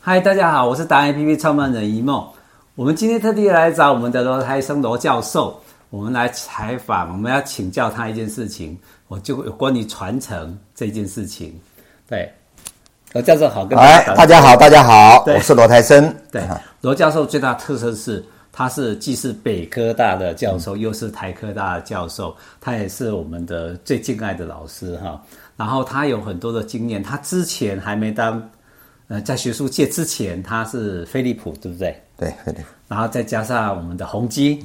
嗨，大家好，我是达人 APP 创办人一梦。我们今天特地来找我们的罗台生罗教授，我们来采访，我们要请教他一件事情，我就有关于传承这件事情。对，罗教授好，跟大家，大家好，大家好，我是罗台生。对，罗教授最大特色是，他是既是北科大的教授，又是台科大的教授，他也是我们的最敬爱的老师哈。然后他有很多的经验，他之前还没当。呃，在学术界之前，他是飞利浦，对不对？对，飞利浦。然后再加上我们的宏基，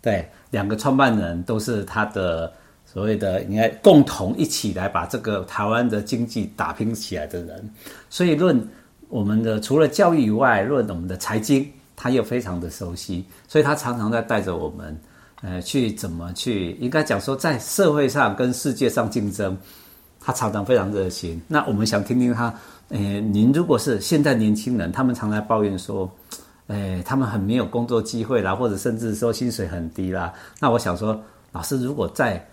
对，两个创办人都是他的所谓的应该共同一起来把这个台湾的经济打拼起来的人。所以论我们的除了教育以外，论我们的财经，他又非常的熟悉。所以他常常在带着我们，呃，去怎么去，应该讲说在社会上跟世界上竞争，他常常非常热心。那我们想听听他。诶、您如果是现在年轻人，他们常来抱怨说，诶、他们很没有工作机会啦，或者甚至说薪水很低啦。那我想说，老师如果在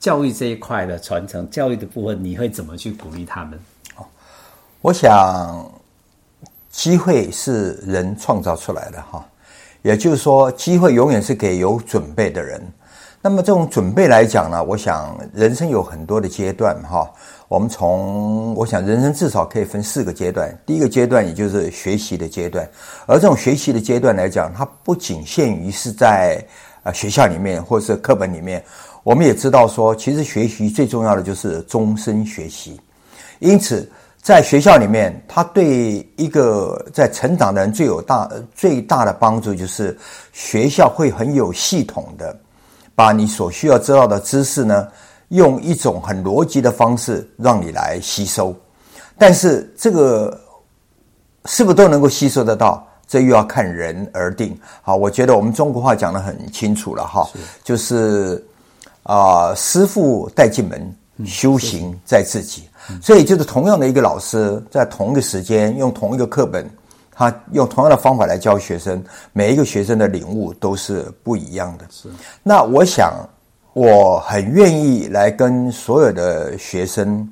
教育这一块的传承、教育的部分，你会怎么去鼓励他们？哦，我想，机会是人创造出来的哈，也就是说，机会永远是给有准备的人。那么这种准备来讲呢，我想人生有很多的阶段哈。我们从我想，人生至少可以分四个阶段。第一个阶段，也就是学习的阶段。而这种学习的阶段来讲，它不仅限于是在呃学校里面或是课本里面。我们也知道说，其实学习最重要的就是终身学习。因此，在学校里面，他对一个在成长的人最有大最大的帮助，就是学校会很有系统的把你所需要知道的知识呢。用一种很逻辑的方式让你来吸收，但是这个是不是都能够吸收得到？这又要看人而定。好，我觉得我们中国话讲得很清楚了哈，就是啊、呃，师傅带进门，修行在自己。所以，就是同样的一个老师，在同一个时间用同一个课本，他用同样的方法来教学生，每一个学生的领悟都是不一样的。是，那我想。我很愿意来跟所有的学生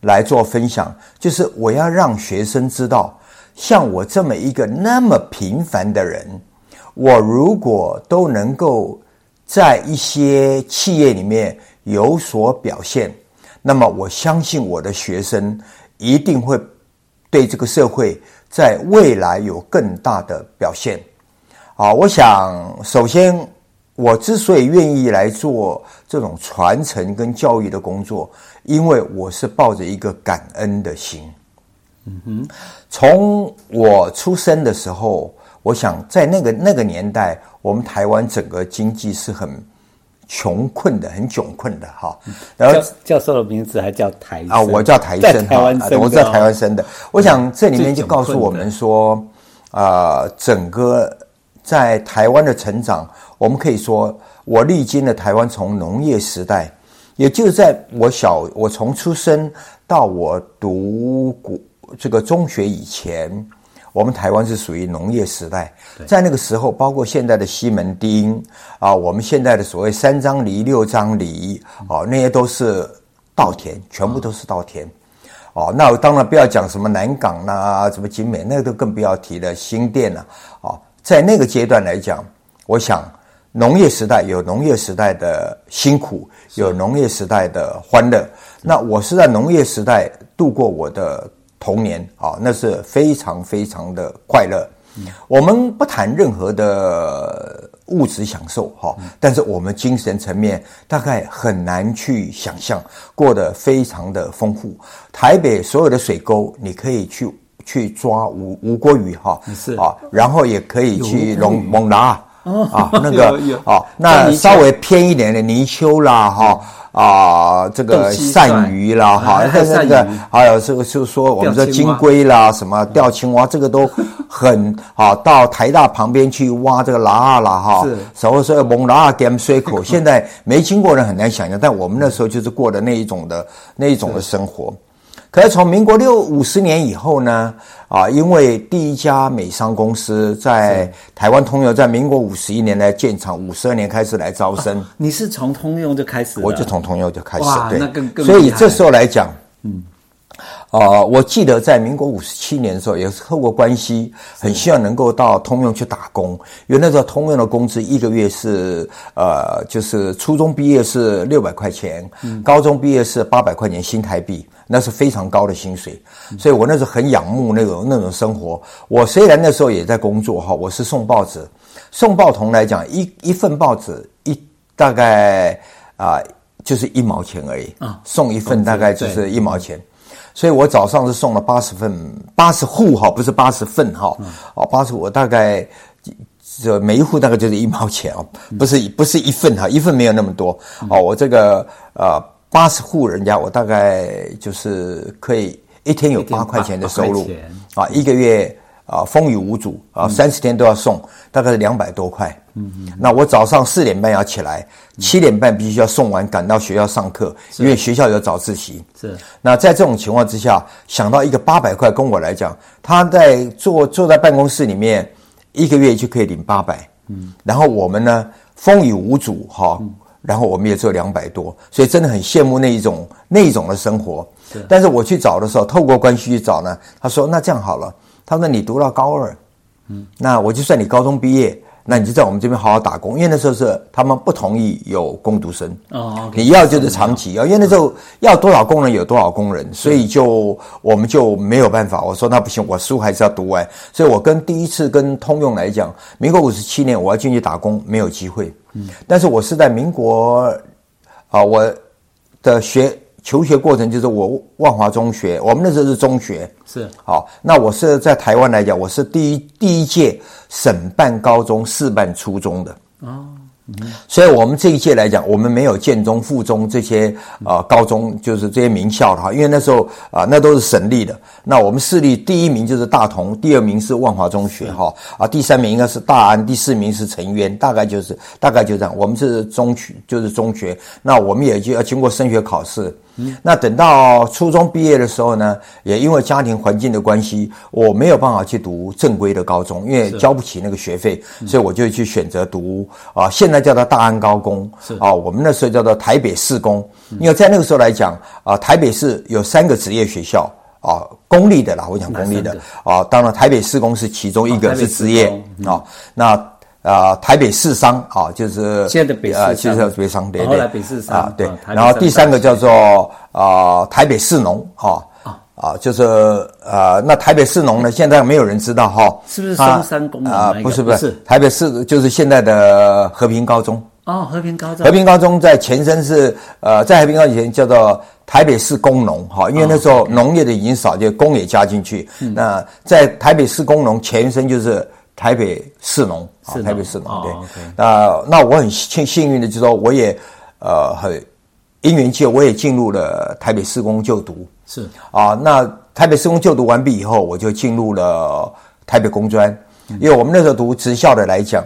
来做分享，就是我要让学生知道，像我这么一个那么平凡的人，我如果都能够在一些企业里面有所表现，那么我相信我的学生一定会对这个社会在未来有更大的表现。啊，我想首先。我之所以愿意来做这种传承跟教育的工作，因为我是抱着一个感恩的心。嗯哼，从我出生的时候，我想在那个那个年代，我们台湾整个经济是很穷困的，很窘困的哈。然后教授的名字还叫台啊，我叫台生哈，我在台湾生的。我想这里面就告诉我们说，啊、呃，整个。在台湾的成长，我们可以说，我历经了台湾从农业时代，也就是在我小，我从出生到我读古这个中学以前，我们台湾是属于农业时代。在那个时候，包括现在的西门町啊，我们现在的所谓三张犁、六张犁啊，那些都是稻田，全部都是稻田。哦，那我当然不要讲什么南港啦、啊，什么景美，那个都更不要提了，新店了，啊。在那个阶段来讲，我想农业时代有农业时代的辛苦，有农业时代的欢乐。那我是在农业时代度过我的童年啊，那是非常非常的快乐。我们不谈任何的物质享受哈，但是我们精神层面大概很难去想象，过得非常的丰富。台北所有的水沟，你可以去。去抓吴吴锅鱼哈，是啊，然后也可以去龙猛拉 啊，那个啊，那稍微偏一点的泥鳅啦哈啊，这个 鳝鱼啦哈，那个还有这个就是说我们说金龟啦什么钓青蛙，这个都很好。到台大旁边去挖这个拉啦哈，是，所以说蒙拉点水口，现在没经过人很难想象，但我们那时候就是过的那一种的那一种的生活。可是从民国六五十年以后呢，啊，因为第一家美商公司在台湾通用，在民国五十一年来建厂，五十二年开始来招生。啊、你是从通用就开始？我就从通用就开始，对，那更更。所以这时候来讲，嗯，啊、呃，我记得在民国五十七年的时候，也是透过关系，很希望能够到通用去打工，因为那时候通用的工资一个月是呃，就是初中毕业是六百块钱，嗯、高中毕业是八百块钱新台币，那是非常高的薪水，所以我那时候很仰慕那种那种生活。我虽然那时候也在工作哈，我是送报纸，送报童来讲，一一份报纸一大概啊、呃、就是一毛钱而已。啊，送一份大概就是一毛钱。所以我早上是送了八十份，八十户哈，不是八十份哈，哦，八十我大概这每一户大概就是一毛钱哦，不是不是一份哈，一份没有那么多哦，我这个呃八十户人家，我大概就是可以一天有八块钱的收入啊，一个月。啊，风雨无阻啊，三十天都要送，嗯、大概是两百多块。嗯嗯。那我早上四点半要起来，七、嗯、点半必须要送完，赶到学校上课，因为学校有早自习。是。那在这种情况之下，想到一个八百块，跟我来讲，他在坐坐在办公室里面，一个月就可以领八百。嗯。然后我们呢，风雨无阻哈，嗯、然后我们也只有两百多，所以真的很羡慕那一种那一种的生活。是。但是我去找的时候，透过关系去找呢，他说：“那这样好了。”他说：“你读到高二，嗯，那我就算你高中毕业，那你就在我们这边好好打工。因为那时候是他们不同意有工读生哦，你要就是长期要。因为那时候要多少工人有多少工人，所以就我们就没有办法。我说那不行，我书还是要读完。所以我跟第一次跟通用来讲，民国五十七年我要进去打工没有机会，嗯，但是我是在民国啊，我的学。”求学过程就是我万华中学，我们那时候是中学，是好。那我是在台湾来讲，我是第一第一届省办高中、市办初中的哦。嗯、所以，我们这一届来讲，我们没有建中、附中这些啊、呃、高中，就是这些名校的哈。因为那时候啊、呃，那都是省立的。那我们市立第一名就是大同，第二名是万华中学哈啊，第三名应该是大安，第四名是成渊，大概就是大概就这样。我们是中学，就是中学。那我们也就要经过升学考试。嗯、那等到初中毕业的时候呢，也因为家庭环境的关系，我没有办法去读正规的高中，因为交不起那个学费，所以我就去选择读啊，现在叫做大安高工，是。啊，我们那时候叫做台北市工，嗯、因为在那个时候来讲啊，台北市有三个职业学校啊，公立的啦，我讲公立的啊，当然台北市工是其中一个是职业、嗯、啊，那。啊，台北市商啊，就是现在的北市，呃，现在北商，对对，北市商啊，对。然后第三个叫做啊，台北市农，哈啊，就是呃，那台北市农呢，现在没有人知道哈，是不是松山工啊？不是不是，台北市就是现在的和平高中哦，和平高中，和平高中在前身是呃，在和平高中以前叫做台北市工农，哈，因为那时候农业的已经少，就工也加进去。那在台北市工农前身就是。台北市农啊，台北市农对，那那我很幸幸运的，就是说我也呃很因缘际，我也进入了台北市工就读。是。啊，那台北市工就读完毕以后，我就进入了台北工专，因为我们那时候读职校的来讲，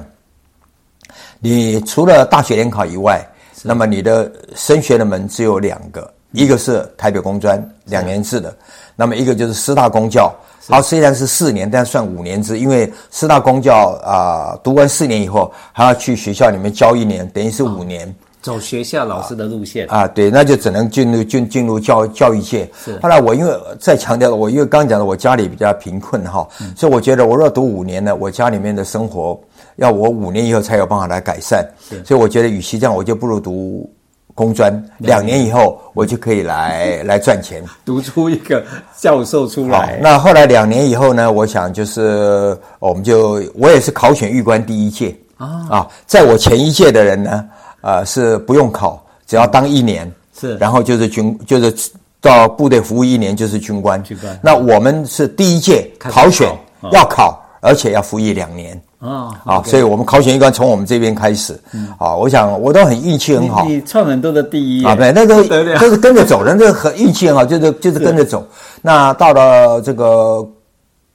你除了大学联考以外，那么你的升学的门只有两个，一个是台北工专两年制的，那么一个就是师大公教。好，虽然是四年，但算五年制，因为师大公教啊、呃，读完四年以后还要去学校里面教一年，等于是五年。哦、走学校老师的路线啊，对，那就只能进入进进入教教育界。是。后来我因为再强调了，我因为刚讲的，我家里比较贫困哈，嗯、所以我觉得我若读五年呢，我家里面的生活要我五年以后才有办法来改善。所以我觉得，与其这样，我就不如读。工专两年以后，我就可以来 来赚钱，读出一个教授出来。那后来两年以后呢？我想就是，我们就我也是考选预官第一届啊啊，在我前一届的人呢，呃，是不用考，只要当一年是，然后就是军，就是到部队服务一年就是军官。军官。那我们是第一届考选要考，而且要服役两年。啊，啊，所以我们考选一关从我们这边开始，啊，我想我都很运气很好，你创很多的第一啊，对，那都都是跟着走的，那很运气很好，就是就是跟着走。那到了这个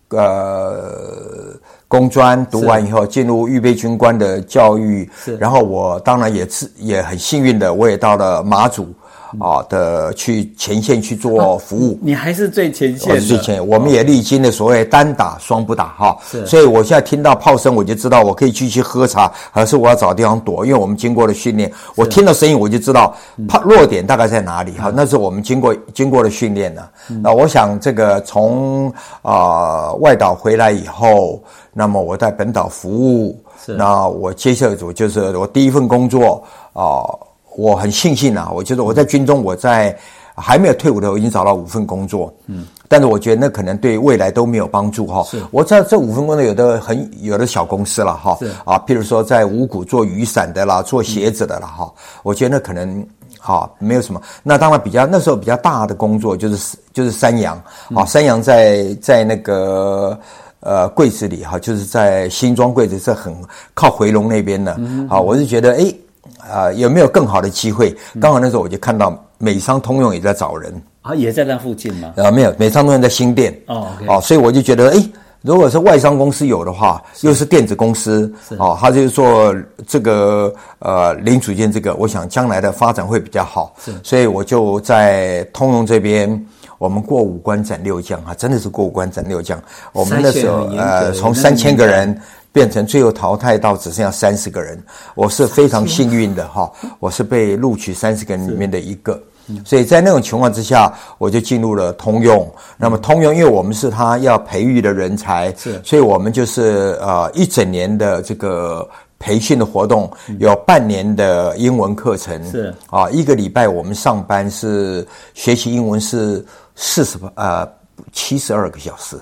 呃工专读完以后，进入预备军官的教育，然后我当然也是也很幸运的，我也到了马祖啊的去前线去做服务。你还是最前线，我是最前线。我们也历经了所谓单打双不打哈，所以我现在听到炮声，我就知道我可以继续喝茶，还是我要找地方躲？因为我们经过了训练，我听到声音我就知道炮弱点大概在哪里哈。那是我们经过经过了训练的。那我想这个从啊外岛回来以后，那么我在本岛服务。那我接下来就是我第一份工作啊、呃，我很庆幸啊，我觉得我在军中，我在还没有退伍的时候，我已经找到五份工作，嗯，但是我觉得那可能对未来都没有帮助哈。是，我在这五份工作有的很有的小公司了哈，是啊，譬如说在五谷做雨伞的啦，做鞋子的啦哈，我觉得那可能好没有什么。那当然比较那时候比较大的工作就是就是三阳啊，三阳在在那个。呃，柜子里哈，就是在新庄柜子是很靠回龙那边的。嗯，好，我是觉得，哎，啊、呃，有没有更好的机会？刚好那时候我就看到美商通用也在找人啊，也在那附近吗？啊，没有，美商通用在新店。哦，okay、哦，所以我就觉得，哎，如果是外商公司有的话，又是电子公司，哦，他就是做这个呃零组件，这个我想将来的发展会比较好。是，所以我就在通用这边。我们过五关斩六将啊，真的是过五关斩六将。我们那时候呃，从三千个人变成最后淘汰到只剩下三十个人，我是非常幸运的哈，我是被录取三十个人里面的一个。所以在那种情况之下，我就进入了通用。那么通用，因为我们是他要培育的人才，是，所以我们就是呃一整年的这个。培训的活动有半年的英文课程，是。啊，一个礼拜我们上班是学习英文是四十呃七十二个小时。哦，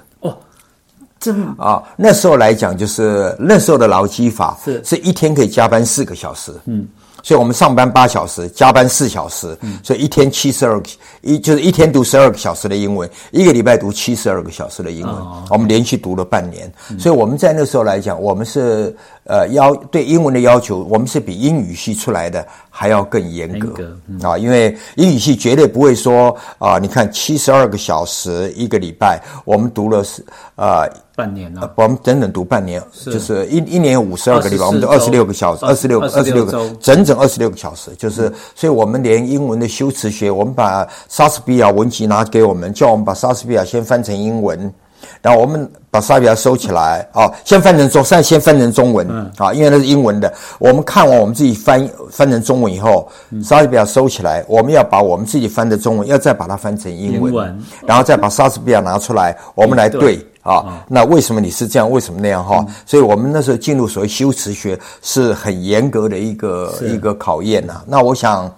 这么啊，那时候来讲就是那时候的劳基法是。是一天可以加班四个小时，嗯。所以我们上班八小时，加班四小时，所以一天七十二个，一就是一天读十二个小时的英文，一个礼拜读七十二个小时的英文，我们连续读了半年。所以我们在那时候来讲，我们是呃要对英文的要求，我们是比英语系出来的还要更严格。啊，因为英语系绝对不会说啊，你看七十二个小时一个礼拜，我们读了是呃。半年了，我们整整读半年，就是一一年有五十二个礼拜，我们就二十六个小时，二十六个二十六个，整整二十六个小时，就是，所以我们连英文的修辞学，我们把莎士比亚文集拿给我们，叫我们把莎士比亚先翻成英文。然后我们把莎士比亚收起来啊，先翻成中，先先翻成中文啊，因为那是英文的。我们看完我们自己翻翻成中文以后，莎士比亚收起来，我们要把我们自己翻的中文，要再把它翻成英文，然后再把莎士比亚拿出来，我们来对啊。那为什么你是这样？为什么那样？哈，所以我们那时候进入所谓修辞学是很严格的一个一个考验呐。那我想。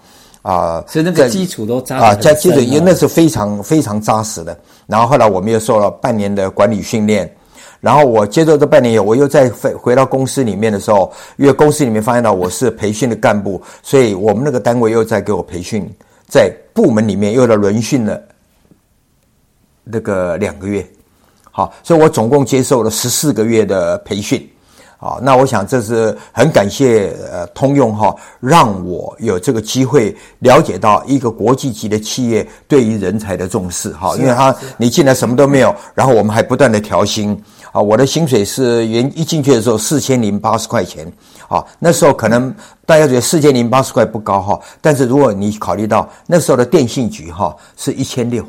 啊，所以那个基础都扎实啊，在基础因为那是非常非常扎实的。然后后来我们又受了半年的管理训练，然后我接受这半年以后，我又再回回到公司里面的时候，因为公司里面发现到我是培训的干部，所以我们那个单位又在给我培训，在部门里面又来轮训了那个两个月，好，所以我总共接受了十四个月的培训。啊，那我想这是很感谢呃通用哈，让我有这个机会了解到一个国际级的企业对于人才的重视哈，因为他你进来什么都没有，然后我们还不断的调薪啊，我的薪水是原一进去的时候四千零八十块钱啊，那时候可能大家觉得四千零八十块不高哈，但是如果你考虑到那时候的电信局哈是一千六。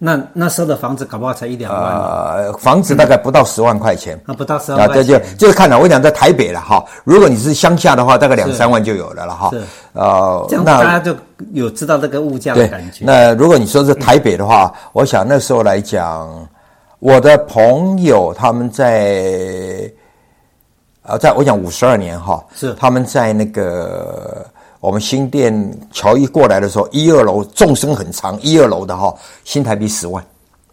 那那时候的房子搞不好才一两万，呃，房子大概不到十万块钱，那不到十万块钱，这就就是看了。我讲在台北了哈，如果你是乡下的话，大概两三万就有了了哈。是，呃，这样大家就有知道这个物价的感觉。那如果你说是台北的话，我想那时候来讲，我的朋友他们在，呃，在我讲五十二年哈，是他们在那个。我们新店乔一过来的时候，一二楼纵深很长，一二楼的哈，新台币十万。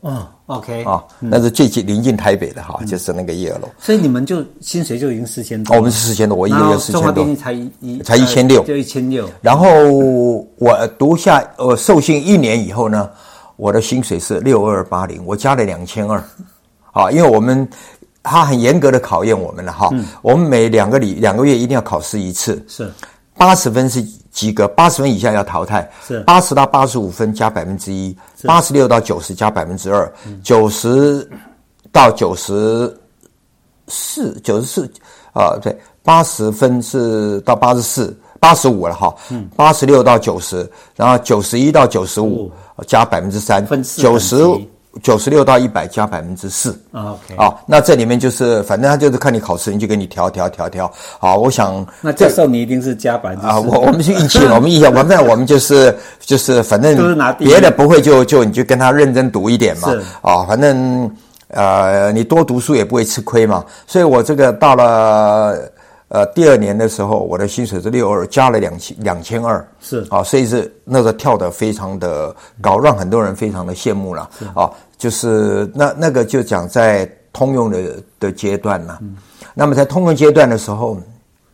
嗯，OK 啊，那是最近临近台北的哈，就是那个一二楼。所以你们就薪水就已经四千多。我们是四千多，我一个月四千多。中华电信才一才一千六，就一千六。然后我读下呃受训一年以后呢，我的薪水是六二八零，我加了两千二。啊，因为我们他很严格的考验我们了哈，我们每两个礼两个月一定要考试一次。是。八十分是及格，八十分以下要淘汰。是。八十到八十五分加百分之一，八十六到九十加百分之二，九十到九十四，九十四啊，对，八十分是到八十四。八十五了哈，八十六到九十，然后九十一到九十五加百分之三，九十九十六到一百加百分之四。OK，啊，那这里面就是反正他就是看你考试，你就给你调调调调。好，我想那这时候你一定是加百分之啊，我我们是运气，我们运气，反正我们就是就是反正别的不会就就你就跟他认真读一点嘛，啊，反正。呃，你多读书也不会吃亏嘛，所以我这个到了呃第二年的时候，我的薪水是六二，加了两千两千二，是。啊，所以是那个跳得非常的高，让很多人非常的羡慕了啊，就是那那个就讲在通用的的阶段了，嗯，那么在通用阶段的时候，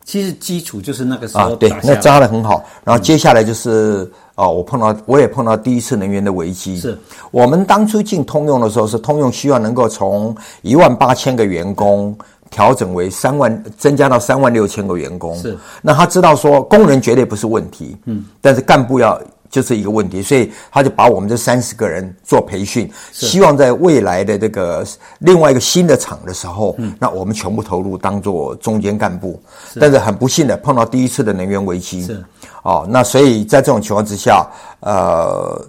其实基础就是那个时候啊，对，那扎的很好，然后接下来就是。哦，我碰到，我也碰到第一次能源的危机。是我们当初进通用的时候，是通用希望能够从一万八千个员工调整为三万，增加到三万六千个员工。是，那他知道说工人绝对不是问题，嗯，但是干部要。就是一个问题，所以他就把我们这三十个人做培训，希望在未来的这个另外一个新的厂的时候，嗯，那我们全部投入当做中间干部。但是很不幸的碰到第一次的能源危机，是哦，那所以在这种情况之下，呃，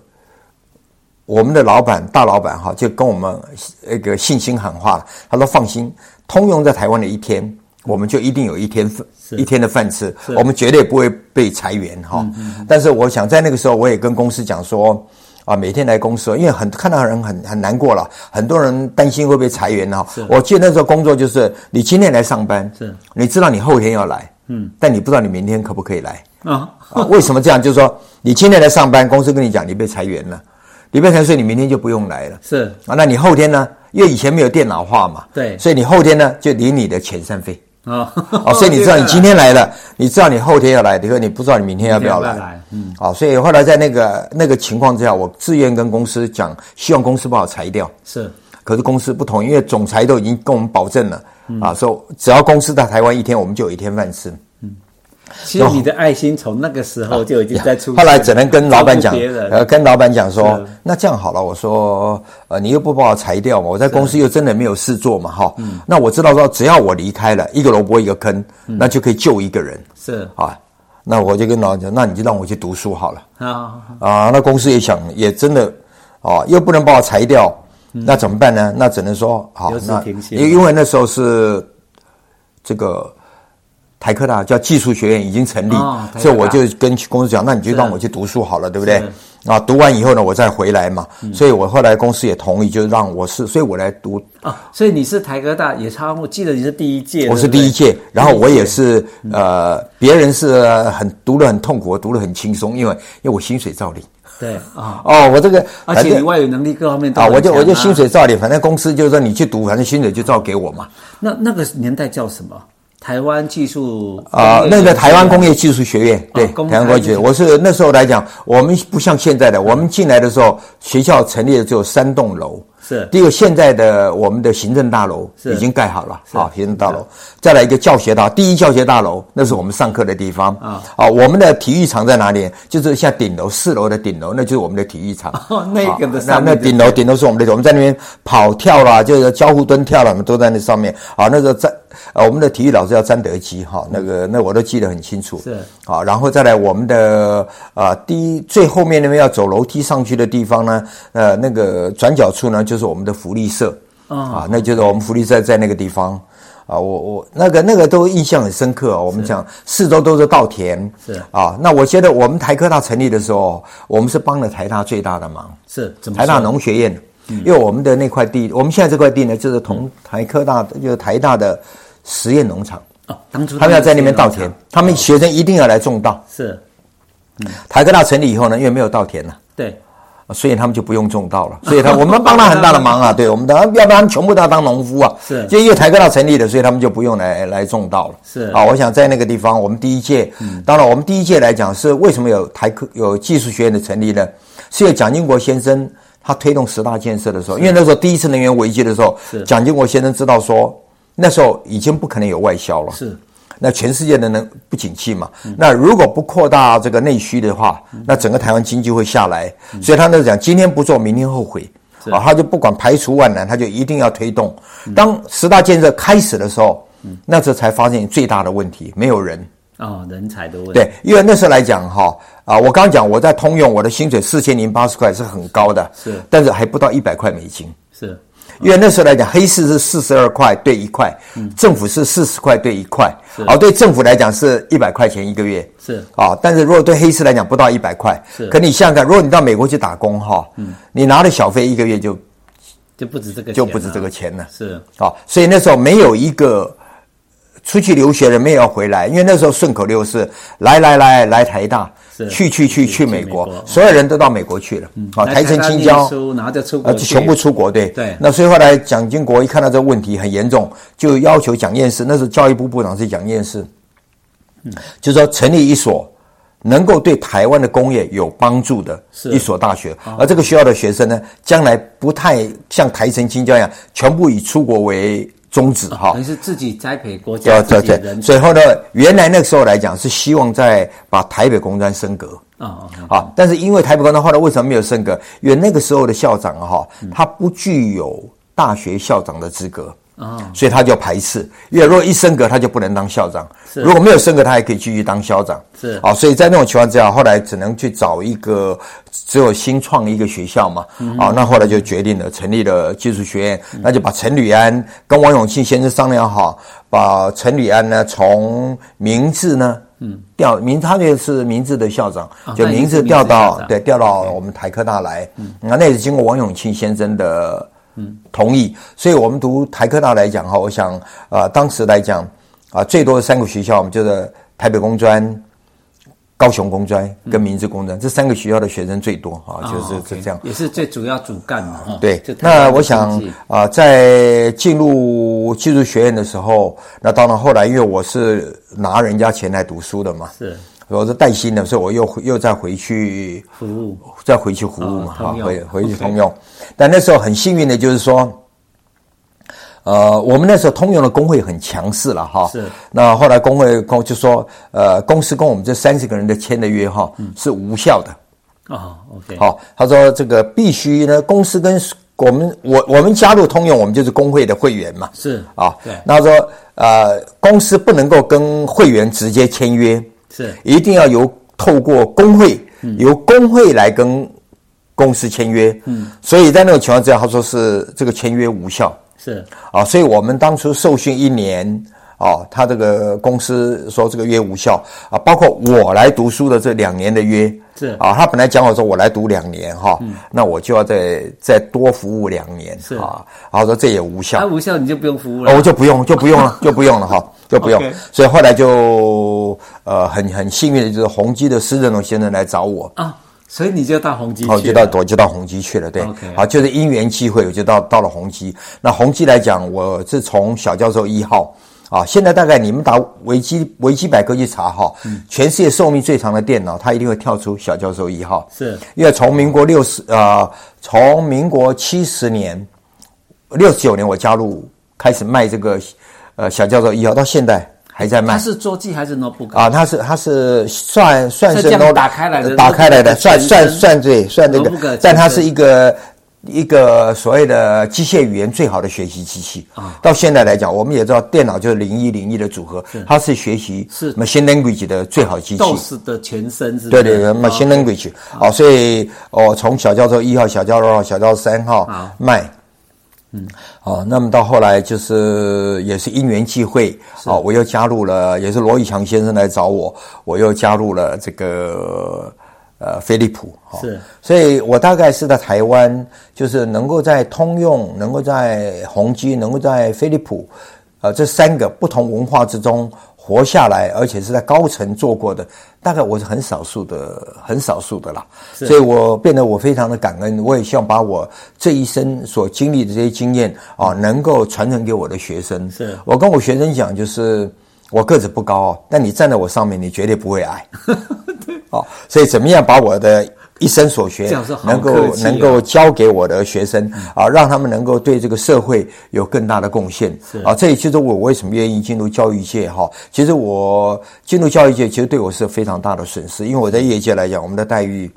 我们的老板大老板哈就跟我们那个信心喊话，他说放心，通用在台湾的一天。我们就一定有一天一天的饭吃，我们绝对不会被裁员哈。但是我想在那个时候，我也跟公司讲说，啊，每天来公司，因为很看到人很很难过了，很多人担心会被裁员哈。我记得那时候工作就是，你今天来上班，是，你知道你后天要来，嗯，但你不知道你明天可不可以来啊，啊？为什么这样？就是说，你今天来上班，公司跟你讲你被裁员了，你被裁员，所以你明天就不用来了。是啊，那你后天呢？因为以前没有电脑化嘛，对，所以你后天呢就领你的遣散费。哦，哦，所以你知道你今天来了，你知道你后天要来，你说你不知道你明天要不要来，嗯，啊，所以后来在那个那个情况之下，我自愿跟公司讲，希望公司把我裁掉，是，可是公司不同意，因为总裁都已经跟我们保证了，嗯、啊，说只要公司在台湾一天，我们就有一天饭吃。其实你的爱心从那个时候就已经在出现，后来只能跟老板讲，呃，跟老板讲说，那这样好了，我说，呃，你又不把我裁掉嘛，我在公司又真的没有事做嘛，哈，那我知道说，只要我离开了，一个萝卜一个坑，那就可以救一个人，是。啊，那我就跟老板讲，那你就让我去读书好了，啊啊，那公司也想，也真的，啊，又不能把我裁掉，那怎么办呢？那只能说，好，那因因为那时候是这个。台科大叫技术学院已经成立，哦、所以我就跟公司讲，那你就让我去读书好了，对不对？啊，读完以后呢，我再回来嘛。嗯、所以我后来公司也同意，就让我是，所以我来读。啊，所以你是台科大也差，我记得你是第一届。我是第一届，然后我也是呃，别人是很读得很痛苦，我读得很轻松，因为因为我薪水照领。对啊，哦，我这个而且你外语能力各方面都啊，我就我就薪水照领，反正公司就是说你去读，反正薪水就照给我嘛。那那个年代叫什么？台湾技术啊、呃，那个台湾工业技术学院，对，台湾工业学院。我是那时候来讲，我们不像现在的，我们进来的时候，学校成立的只有三栋楼。是，第一个现在的我们的行政大楼已经盖好了啊，行政大楼。再来一个教学大，第一教学大楼，那是我们上课的地方啊。啊，我们的体育场在哪里？就是像顶楼四楼的顶楼，那就是我们的体育场。哦，那个的那那顶楼顶楼是我们的，我们在那边跑跳啦，就是交互蹲跳啦，我们都在那上面。啊，那时候在。呃，我们的体育老师叫詹德基哈，那个那我都记得很清楚。是啊，然后再来我们的啊，第一最后面那边要走楼梯上去的地方呢，呃，那个转角处呢就是我们的福利社啊，那就是我们福利社在那个地方啊。我我那个那个都印象很深刻啊。我们讲四周都是稻田，是啊。那我觉得我们台科大成立的时候，我们是帮了台大最大的忙，是台大农学院，因为我们的那块地，我们现在这块地呢，就是同台科大就是台大的。实验农场哦，当初他们要在那边稻田，他们学生一定要来种稻。是，嗯，台科大成立以后呢，因为没有稻田了，对，所以他们就不用种稻了。所以他我们帮他很大的忙啊，对我们的，要不然他们全部都要当农夫啊。是，就因为台科大成立了，所以他们就不用来来种稻了。是啊，我想在那个地方，我们第一届，当然我们第一届来讲是为什么有台科有技术学院的成立呢？是因为蒋经国先生他推动十大建设的时候，因为那时候第一次能源危机的时候，蒋经国先生知道说。那时候已经不可能有外销了，是，那全世界的能不景气嘛，嗯、那如果不扩大这个内需的话，嗯、那整个台湾经济会下来，嗯、所以他那讲今天不做，明天后悔，啊，他就不管排除万难，他就一定要推动。当十大建设开始的时候，嗯、那时候才发现最大的问题，没有人。哦，人才的问题。对，因为那时候来讲哈啊，我刚讲我在通用，我的薪水四千零八十块是很高的，是，但是还不到一百块美金。是。因为那时候来讲，黑市是四十二块兑一块，嗯、政府是四十块兑一块，而哦，对政府来讲是一百块钱一个月，是。啊、哦，但是如果对黑市来讲不到一百块，是。可你想想看，如果你到美国去打工哈，嗯，你拿的小费一个月就就不止这个钱，就不止这个钱了，是。啊、哦，所以那时候没有一个出去留学的没有要回来，因为那时候顺口溜是来来来来台大。去去去去美国，所有人都到美国去了。啊，台城青椒，然后就全部出国。对对。那所以后来蒋经国一看到这个问题很严重，就要求蒋彦士，那时候教育部部长是蒋彦士，嗯，就说成立一所能够对台湾的工业有帮助的一所大学，而这个学校的学生呢，将来不太像台城青椒一样，全部以出国为。宗旨哈，等于是自己栽培国家自己的人。所以后呢，原来那个时候来讲是希望在把台北工专升格啊啊，但是因为台北工专后来为什么没有升格？因为那个时候的校长哈，他不具有大学校长的资格。啊，所以他就排斥，因为如果一升格，他就不能当校长；如果没有升格，他还可以继续当校长。是啊，所以在那种情况之下，后来只能去找一个只有新创一个学校嘛。啊，那后来就决定了成立了技术学院，那就把陈履安跟王永庆先生商量好，把陈履安呢从明治呢，嗯，调明他就是明治的校长，就明治调到对调到我们台科大来。嗯，那也是经过王永庆先生的。嗯，同意。所以，我们读台科大来讲哈，我想啊、呃，当时来讲啊、呃，最多的三个学校，我们就是台北工专、高雄工专跟明治工专、嗯、这三个学校的学生最多啊，就是是这样，也是最主要主干嘛。对，那我想啊、呃，在进入技术学院的时候，那当然后来，因为我是拿人家钱来读书的嘛，是。我是带薪的，所以我又又再回去服务，再回去服务嘛，哈、哦，回回去通用。但那时候很幸运的就是说，呃，我们那时候通用的工会很强势了，哈。是。那后来工会公就说，呃，公司跟我们这三十个人的签的约，哈、嗯，是无效的。啊、哦、，OK。好，他说这个必须呢，公司跟我们我我们加入通用，我们就是工会的会员嘛。是。啊，对。那他说，呃，公司不能够跟会员直接签约。是，一定要由透过工会，嗯、由工会来跟公司签约。嗯，所以在那种情况之下，他说是这个签约无效。是啊，所以我们当初受训一年啊，他这个公司说这个约无效啊，包括我来读书的这两年的约是啊，他本来讲我说我来读两年哈，嗯、那我就要再再多服务两年是啊，然后说这也无效，那无效你就不用服务了，我就不用 就不用了就不用了哈。就不用，Okay. 所以后来就呃很很幸运的就是宏基的施正荣先生来找我啊，所以你就到宏基去了，好，就到我就到宏基去了，对，Okay. 好，就是因缘际会，我就到到了宏基。那宏基来讲，我是从小教授一号啊，现在大概你们打维基维基百科去查哈，嗯、全世界寿命最长的电脑，它一定会跳出小教授一号，是因为从民国六十呃，从民国七十年六十九年我加入开始卖这个。呃，小教授一号到现在还在卖。它是桌机还是 notebook 啊？它是它是算算是 notebook 打开来的，打开来的，算算算对，算这个。但它是一个一个所谓的机械语言最好的学习机器啊。到现在来讲，我们也知道电脑就是零一零一的组合，它是学习是 machine language 的最好机器。DOS 的前身是。对对对，machine language。好，所以哦，从小教授一号、小教授二号、小教授三号卖。嗯，好，那么到后来就是也是因缘际会，啊，我又加入了，也是罗宇强先生来找我，我又加入了这个呃飞利浦，是，所以我大概是在台湾，就是能够在通用，能够在宏基，能够在飞利浦，呃，这三个不同文化之中。活下来，而且是在高层做过的，大概我是很少数的，很少数的啦。所以我变得我非常的感恩，我也希望把我这一生所经历的这些经验啊，能够传承给我的学生。是我跟我学生讲，就是我个子不高，但你站在我上面，你绝对不会矮。对 哦，所以怎么样把我的。一生所学能够能够教给我的学生啊，让他们能够对这个社会有更大的贡献啊。这也就是我为什么愿意进入教育界哈。其实我进入教育界，其实对我是非常大的损失，因为我在业界来讲，我们的待遇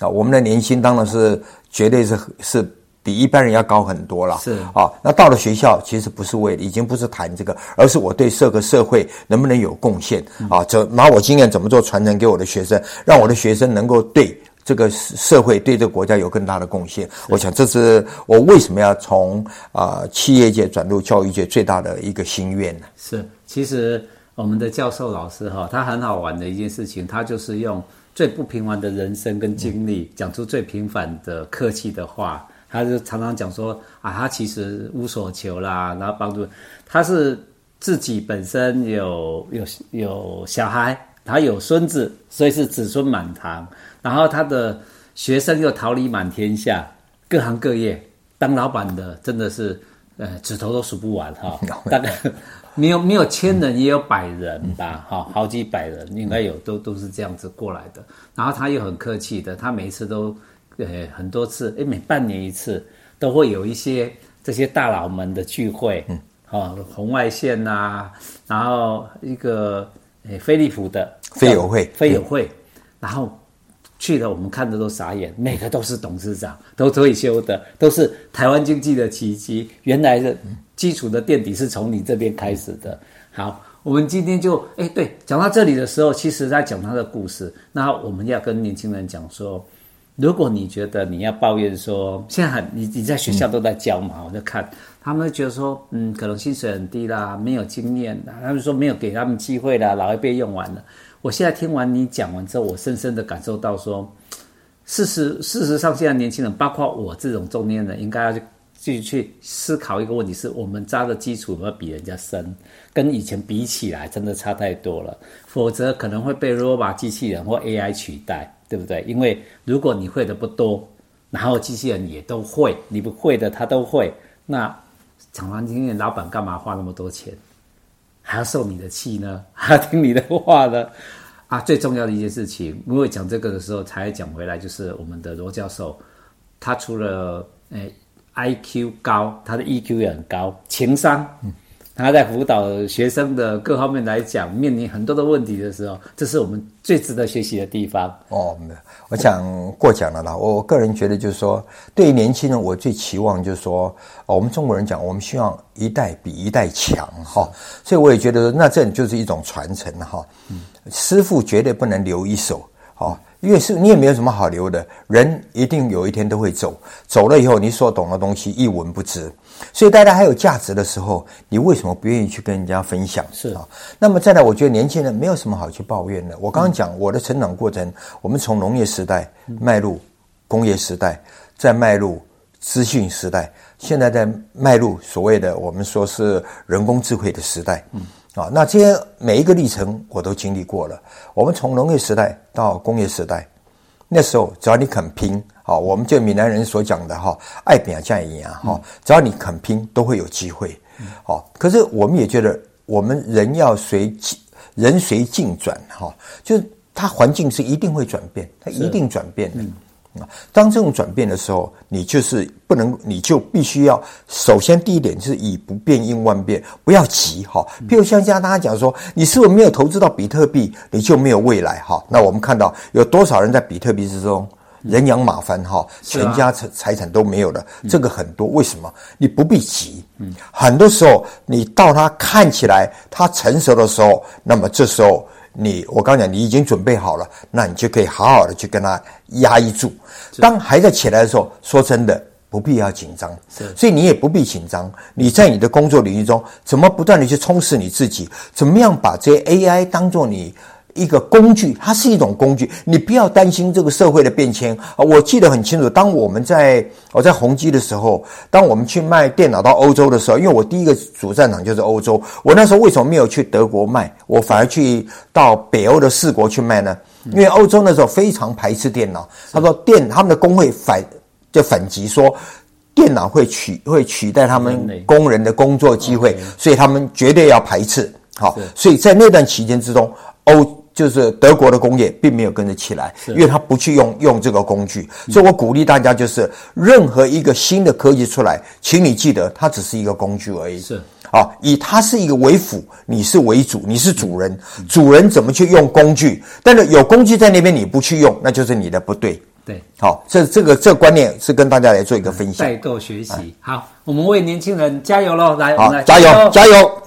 啊，我们的年薪当然是绝对是是比一般人要高很多了。是啊，那到了学校，其实不是为了，已经不是谈这个，而是我对这个社会能不能有贡献啊？这拿我经验怎么做传承给我的学生，让我的学生能够对这个社会、对这个国家有更大的贡献。我想这是我为什么要从啊企业界转入教育界最大的一个心愿呢？是，其实我们的教授老师哈，他很好玩的一件事情，他就是用。最不平凡的人生跟经历，讲出最平凡的客气的话，他就常常讲说啊，他其实无所求啦，然后帮助他是自己本身有有有小孩，他有孙子，所以是子孙满堂，然后他的学生又桃李满天下，各行各业当老板的真的是呃指头都数不完哈，大概。没有没有千人也有百人吧，哈，好几百人应该有，都都是这样子过来的。然后他又很客气的，他每一次都，呃，很多次，诶，每半年一次都会有一些这些大佬们的聚会，嗯，哦，红外线呐，然后一个诶，飞利浦的飞友会，飞友会，然后去了，我们看的都傻眼，每个都是董事长，都退休的，都是台湾经济的奇迹，原来的。基础的垫底是从你这边开始的。好，我们今天就哎，对，讲到这里的时候，其实在讲他的故事。那我们要跟年轻人讲说，如果你觉得你要抱怨说，现在很你你在学校都在教嘛，嗯、我就看他们觉得说，嗯，可能薪水很低啦，没有经验啦，他们说没有给他们机会啦，老一辈用完了。我现在听完你讲完之后，我深深的感受到说，事实事实上，现在年轻人，包括我这种中年人，应该要去。继续去思考一个问题：是我们扎的基础有没有比人家深？跟以前比起来，真的差太多了。否则可能会被 robot 机器人或 AI 取代，对不对？因为如果你会的不多，然后机器人也都会，你不会的他都会，那厂房经验老板干嘛花那么多钱，还要受你的气呢？还要听你的话呢？啊，最重要的一件事情，因为讲这个的时候才讲回来，就是我们的罗教授，他除了诶。I Q 高，他的 E Q 也很高，情商，他在辅导学生的各方面来讲，面临很多的问题的时候，这是我们最值得学习的地方。哦，没有，我想过奖了啦。我个人觉得就是说，对于年轻人，我最期望就是说，哦，我们中国人讲，我们希望一代比一代强哈。所以我也觉得，那这就是一种传承哈。师傅绝对不能留一手，哦。因为是你也没有什么好留的，人一定有一天都会走，走了以后你所懂的东西一文不值，所以大家还有价值的时候，你为什么不愿意去跟人家分享？是啊，那么再来，我觉得年轻人没有什么好去抱怨的。我刚刚讲我的成长过程，我们从农业时代迈入工业时代，再迈入资讯时代，现在在迈入所谓的我们说是人工智慧的时代。嗯。啊，那这些每一个历程我都经历过了。我们从农业时代到工业时代，那时候只要你肯拼，好，我们就闽南人所讲的哈，爱拼才会赢啊，哈，只要你肯拼，都会有机会。好，可是我们也觉得，我们人要随人随境转，哈，就是它环境是一定会转变，它一定转变的。啊，当这种转变的时候，你就是不能，你就必须要首先第一点就是以不变应万变，不要急哈。譬如像像大家讲说，你是不是没有投资到比特币，你就没有未来哈？那我们看到有多少人在比特币之中人仰马翻哈，全家财财产都没有了，这个很多。为什么？你不必急，嗯，很多时候你到它看起来它成熟的时候，那么这时候。你我刚讲，你已经准备好了，那你就可以好好的去跟他压抑住。当还在起来的时候，说真的，不必要紧张。所以你也不必紧张。你在你的工作领域中，怎么不断的去充实你自己？怎么样把这些 AI 当做你？一个工具，它是一种工具，你不要担心这个社会的变迁啊！我记得很清楚，当我们在我在宏基的时候，当我们去卖电脑到欧洲的时候，因为我第一个主战场就是欧洲，我那时候为什么没有去德国卖，我反而去到北欧的四国去卖呢？因为欧洲那时候非常排斥电脑，他说电他们的工会反就反击说电脑会取会取代他们工人的工作机会，所以他们绝对要排斥。好，所以在那段期间之中，欧。就是德国的工业并没有跟着起来，因为它不去用用这个工具，所以我鼓励大家，就是任何一个新的科技出来，请你记得，它只是一个工具而已。是啊，以它是一个为辅，你是为主，你是主人，主人怎么去用工具？但是有工具在那边你不去用，那就是你的不对。对，好，这这个这个观念是跟大家来做一个分享，代购学习。好，我们为年轻人加油喽！来，好，我们来加油，加油！